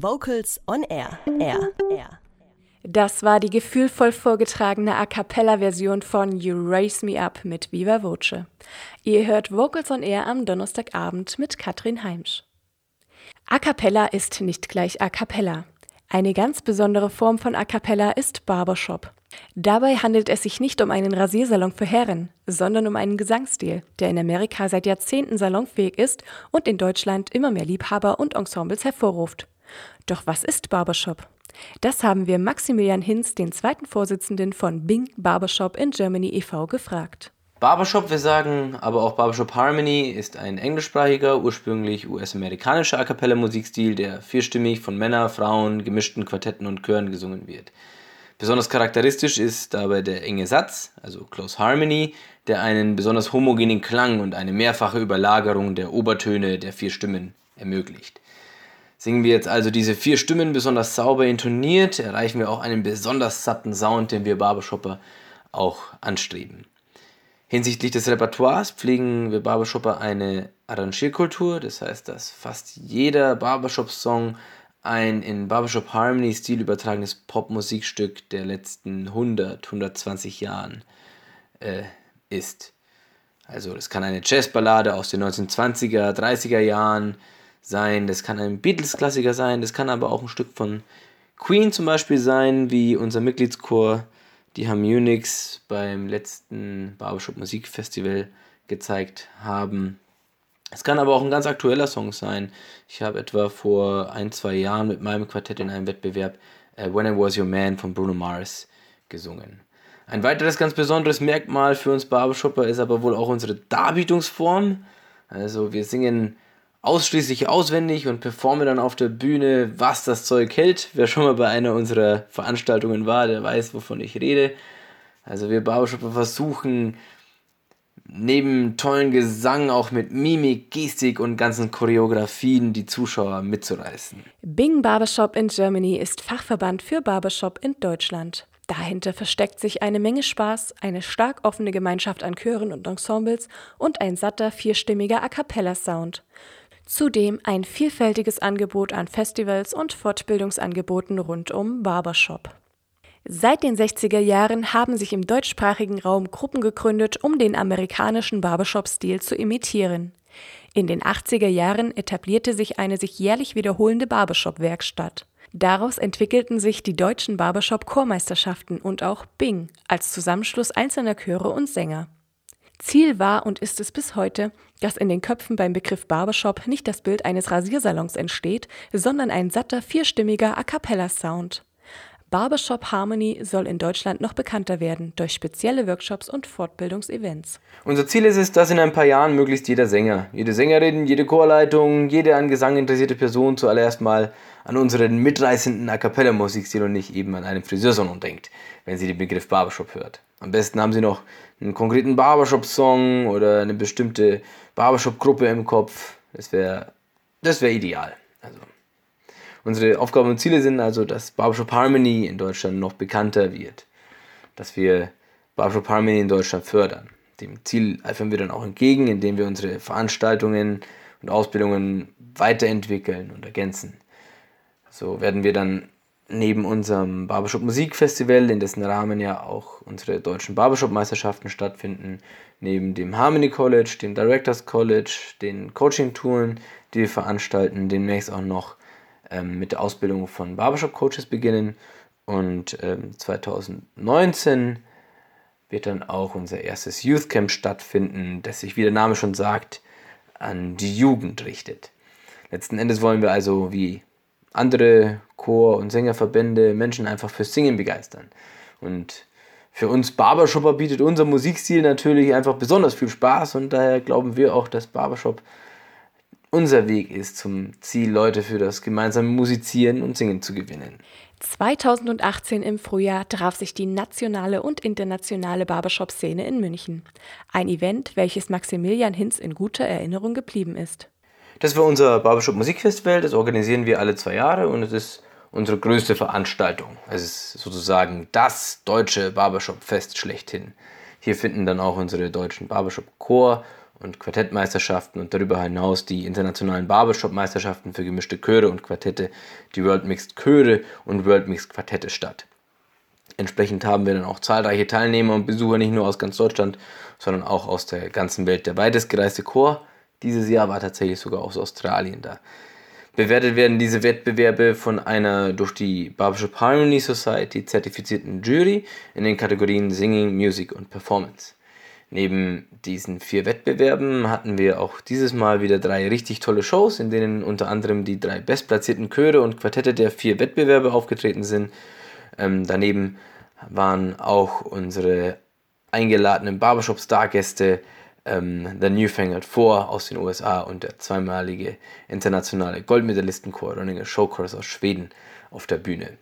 Vocals on Air. Air. Air. Das war die gefühlvoll vorgetragene A Cappella-Version von You Raise Me Up mit Viva Voce. Ihr hört Vocals on Air am Donnerstagabend mit Katrin Heimsch. A Cappella ist nicht gleich A Cappella. Eine ganz besondere Form von A Cappella ist Barbershop. Dabei handelt es sich nicht um einen Rasiersalon für Herren, sondern um einen Gesangsstil, der in Amerika seit Jahrzehnten salonfähig ist und in Deutschland immer mehr Liebhaber und Ensembles hervorruft. Doch was ist Barbershop? Das haben wir Maximilian Hinz, den zweiten Vorsitzenden von Bing Barbershop in Germany e.V., gefragt. Barbershop, wir sagen aber auch Barbershop Harmony, ist ein englischsprachiger, ursprünglich US-amerikanischer A cappella Musikstil, der vierstimmig von Männern, Frauen, gemischten Quartetten und Chören gesungen wird. Besonders charakteristisch ist dabei der enge Satz, also Close Harmony, der einen besonders homogenen Klang und eine mehrfache Überlagerung der Obertöne der vier Stimmen ermöglicht. Singen wir jetzt also diese vier Stimmen besonders sauber intoniert, erreichen wir auch einen besonders satten Sound, den wir Barbershopper auch anstreben. Hinsichtlich des Repertoires pflegen wir Barbershopper eine Arrangierkultur, das heißt, dass fast jeder Barbershop-Song ein in Barbershop Harmony-Stil übertragenes Popmusikstück der letzten 100, 120 Jahren äh, ist. Also das kann eine Jazzballade aus den 1920er, 30er Jahren sein, das kann ein Beatles-Klassiker sein, das kann aber auch ein Stück von Queen zum Beispiel sein, wie unser Mitgliedschor die Harmonix beim letzten Barbershop Musikfestival gezeigt haben. Es kann aber auch ein ganz aktueller Song sein. Ich habe etwa vor ein, zwei Jahren mit meinem Quartett in einem Wettbewerb uh, When I Was Your Man von Bruno Mars gesungen. Ein weiteres ganz besonderes Merkmal für uns Barbershopper ist aber wohl auch unsere Darbietungsform. Also wir singen ausschließlich auswendig und performen dann auf der Bühne, was das Zeug hält. Wer schon mal bei einer unserer Veranstaltungen war, der weiß, wovon ich rede. Also wir Barbershopper versuchen neben tollen Gesang auch mit Mimik, Gestik und ganzen Choreografien die Zuschauer mitzureißen. Bing Barbershop in Germany ist Fachverband für Barbershop in Deutschland. Dahinter versteckt sich eine Menge Spaß, eine stark offene Gemeinschaft an Chören und Ensembles und ein satter vierstimmiger A cappella Sound. Zudem ein vielfältiges Angebot an Festivals und Fortbildungsangeboten rund um Barbershop. Seit den 60er Jahren haben sich im deutschsprachigen Raum Gruppen gegründet, um den amerikanischen Barbershop-Stil zu imitieren. In den 80er Jahren etablierte sich eine sich jährlich wiederholende Barbershop-Werkstatt. Daraus entwickelten sich die deutschen Barbershop-Chormeisterschaften und auch Bing als Zusammenschluss einzelner Chöre und Sänger. Ziel war und ist es bis heute, dass in den Köpfen beim Begriff Barbershop nicht das Bild eines Rasiersalons entsteht, sondern ein satter, vierstimmiger A cappella Sound. Barbershop Harmony soll in Deutschland noch bekannter werden durch spezielle Workshops und Fortbildungsevents. Unser Ziel ist es, dass in ein paar Jahren möglichst jeder Sänger, jede Sängerin, jede Chorleitung, jede an Gesang interessierte Person zuallererst mal an unseren mitreißenden A cappella Musikstil und nicht eben an einen Friseursalon denkt, wenn sie den Begriff Barbershop hört. Am besten haben sie noch einen konkreten Barbershop-Song oder eine bestimmte Barbershop-Gruppe im Kopf. Das wäre das wär ideal. Also Unsere Aufgaben und Ziele sind also, dass Barbershop Harmony in Deutschland noch bekannter wird. Dass wir Barbershop Harmony in Deutschland fördern. Dem Ziel eifern wir dann auch entgegen, indem wir unsere Veranstaltungen und Ausbildungen weiterentwickeln und ergänzen. So werden wir dann neben unserem Barbershop Musikfestival, in dessen Rahmen ja auch unsere deutschen Barbershop Meisterschaften stattfinden, neben dem Harmony College, dem Directors College, den Coaching Touren, die wir veranstalten, demnächst auch noch ähm, mit der Ausbildung von Barbershop-Coaches beginnen. Und ähm, 2019 wird dann auch unser erstes Youth Camp stattfinden, das sich, wie der Name schon sagt, an die Jugend richtet. Letzten Endes wollen wir also wie andere Chor- und Sängerverbände Menschen einfach fürs Singen begeistern. Und für uns Barbershopper bietet unser Musikstil natürlich einfach besonders viel Spaß und daher glauben wir auch, dass Barbershop unser Weg ist zum Ziel, Leute für das gemeinsame Musizieren und Singen zu gewinnen. 2018 im Frühjahr traf sich die nationale und internationale Barbershop-Szene in München. Ein Event, welches Maximilian Hinz in guter Erinnerung geblieben ist. Das war unser Barbershop Musikfestival, das organisieren wir alle zwei Jahre und es ist unsere größte Veranstaltung. Es ist sozusagen das deutsche Barbershop-Fest schlechthin. Hier finden dann auch unsere deutschen Barbershop-Chor- und Quartettmeisterschaften und darüber hinaus die internationalen Barbershop-Meisterschaften für gemischte Chöre und Quartette, die World Mixed Chöre und World Mixed Quartette statt. Entsprechend haben wir dann auch zahlreiche Teilnehmer und Besucher nicht nur aus ganz Deutschland, sondern auch aus der ganzen Welt. Der weitestgereiste Chor dieses Jahr war tatsächlich sogar aus Australien da. Bewertet werden diese Wettbewerbe von einer durch die Barbershop Harmony Society zertifizierten Jury in den Kategorien Singing, Music und Performance. Neben diesen vier Wettbewerben hatten wir auch dieses Mal wieder drei richtig tolle Shows, in denen unter anderem die drei bestplatzierten Chöre und Quartette der vier Wettbewerbe aufgetreten sind. Ähm, daneben waren auch unsere eingeladenen Barbershop-Stargäste ähm, The Newfangled Four aus den USA und der zweimalige internationale Goldmedalistenchor Ronninger Showchorus aus Schweden auf der Bühne.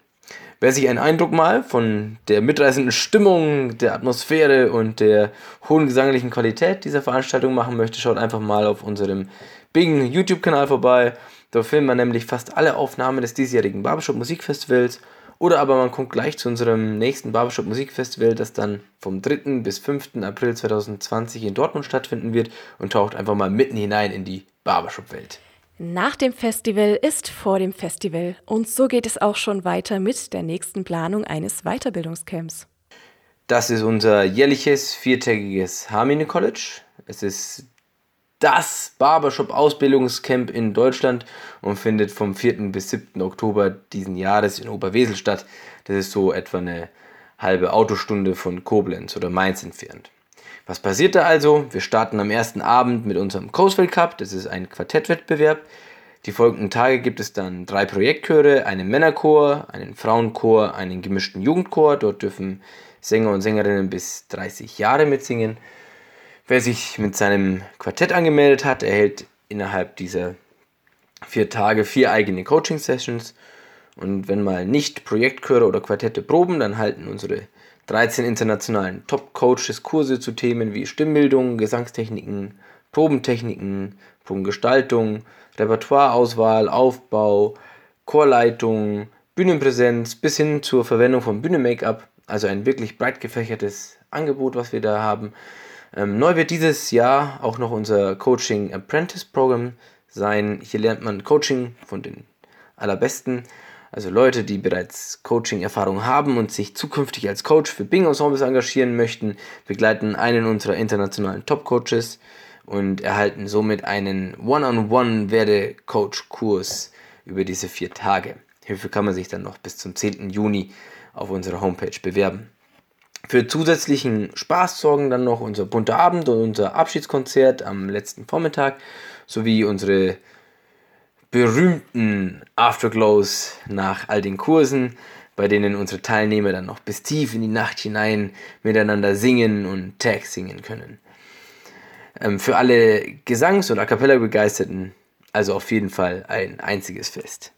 Wer sich einen Eindruck mal von der mitreißenden Stimmung, der Atmosphäre und der hohen gesanglichen Qualität dieser Veranstaltung machen möchte, schaut einfach mal auf unserem Bing YouTube-Kanal vorbei. Dort filmen wir nämlich fast alle Aufnahmen des diesjährigen Barbershop Musikfestivals. Oder aber man kommt gleich zu unserem nächsten Barbershop Musikfestival, das dann vom 3. bis 5. April 2020 in Dortmund stattfinden wird und taucht einfach mal mitten hinein in die Barbershop-Welt. Nach dem Festival ist vor dem Festival und so geht es auch schon weiter mit der nächsten Planung eines Weiterbildungscamps. Das ist unser jährliches viertägiges Harmony College. Es ist das Barbershop-Ausbildungscamp in Deutschland und findet vom 4. bis 7. Oktober diesen Jahres in Oberwesel statt. Das ist so etwa eine halbe Autostunde von Koblenz oder Mainz entfernt. Was passiert da also? Wir starten am ersten Abend mit unserem Coastville Cup, das ist ein Quartettwettbewerb. Die folgenden Tage gibt es dann drei Projektchöre, einen Männerchor, einen Frauenchor, einen gemischten Jugendchor. Dort dürfen Sänger und Sängerinnen bis 30 Jahre mitsingen. Wer sich mit seinem Quartett angemeldet hat, erhält innerhalb dieser vier Tage vier eigene Coaching-Sessions. Und wenn mal nicht Projektchöre oder Quartette proben, dann halten unsere 13 internationalen Top-Coaches Kurse zu Themen wie Stimmbildung, Gesangstechniken, Probentechniken, Probengestaltung, Repertoireauswahl, Aufbau, Chorleitung, Bühnenpräsenz bis hin zur Verwendung von Bühnenmake-up. Also ein wirklich breit gefächertes Angebot, was wir da haben. Ähm, neu wird dieses Jahr auch noch unser Coaching Apprentice Programm sein. Hier lernt man Coaching von den allerbesten also Leute, die bereits Coaching-Erfahrung haben und sich zukünftig als Coach für Bing-Ensembles engagieren möchten, begleiten einen unserer internationalen Top-Coaches und erhalten somit einen One-on-One-Werde-Coach-Kurs über diese vier Tage. Hierfür kann man sich dann noch bis zum 10. Juni auf unserer Homepage bewerben. Für zusätzlichen Spaß sorgen dann noch unser bunter Abend und unser Abschiedskonzert am letzten Vormittag sowie unsere berühmten Afterglows nach all den Kursen, bei denen unsere Teilnehmer dann noch bis tief in die Nacht hinein miteinander singen und Tag singen können. Ähm, für alle Gesangs- und A cappella Begeisterten also auf jeden Fall ein einziges Fest.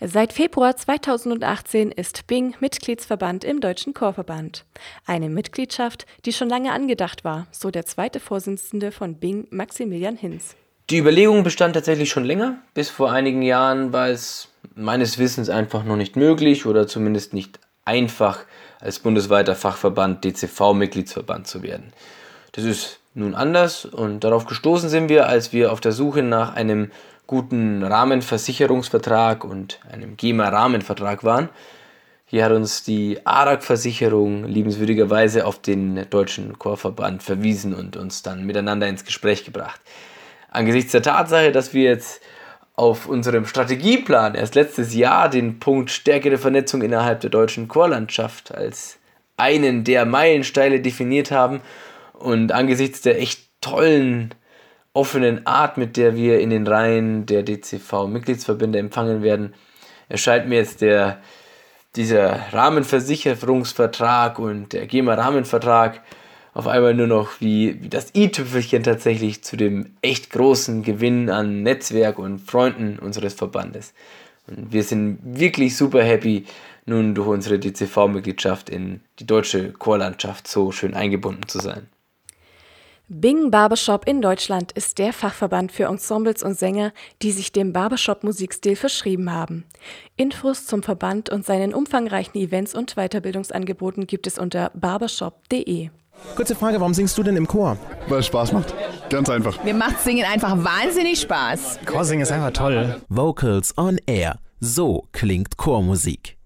Seit Februar 2018 ist Bing Mitgliedsverband im Deutschen Chorverband. Eine Mitgliedschaft, die schon lange angedacht war, so der zweite Vorsitzende von Bing, Maximilian Hinz. Die Überlegung bestand tatsächlich schon länger. Bis vor einigen Jahren war es meines Wissens einfach noch nicht möglich oder zumindest nicht einfach, als bundesweiter Fachverband DCV-Mitgliedsverband zu werden. Das ist nun anders und darauf gestoßen sind wir, als wir auf der Suche nach einem guten Rahmenversicherungsvertrag und einem GEMA-Rahmenvertrag waren. Hier hat uns die ARAG-Versicherung liebenswürdigerweise auf den Deutschen Chorverband verwiesen und uns dann miteinander ins Gespräch gebracht angesichts der Tatsache, dass wir jetzt auf unserem Strategieplan erst letztes Jahr den Punkt stärkere Vernetzung innerhalb der deutschen Chorlandschaft als einen der Meilensteine definiert haben und angesichts der echt tollen offenen Art, mit der wir in den Reihen der DCV-Mitgliedsverbände empfangen werden, erscheint mir jetzt der, dieser Rahmenversicherungsvertrag und der GEMA-Rahmenvertrag auf einmal nur noch wie, wie das i-Tüpfelchen tatsächlich zu dem echt großen Gewinn an Netzwerk und Freunden unseres Verbandes. Und wir sind wirklich super happy, nun durch unsere DCV-Mitgliedschaft in die deutsche Chorlandschaft so schön eingebunden zu sein. Bing Barbershop in Deutschland ist der Fachverband für Ensembles und Sänger, die sich dem Barbershop-Musikstil verschrieben haben. Infos zum Verband und seinen umfangreichen Events und Weiterbildungsangeboten gibt es unter barbershop.de. Kurze Frage, warum singst du denn im Chor? Weil es Spaß macht. Ganz einfach. Mir macht Singen einfach wahnsinnig Spaß. Chorsingen ist einfach toll. Vocals on Air. So klingt Chormusik.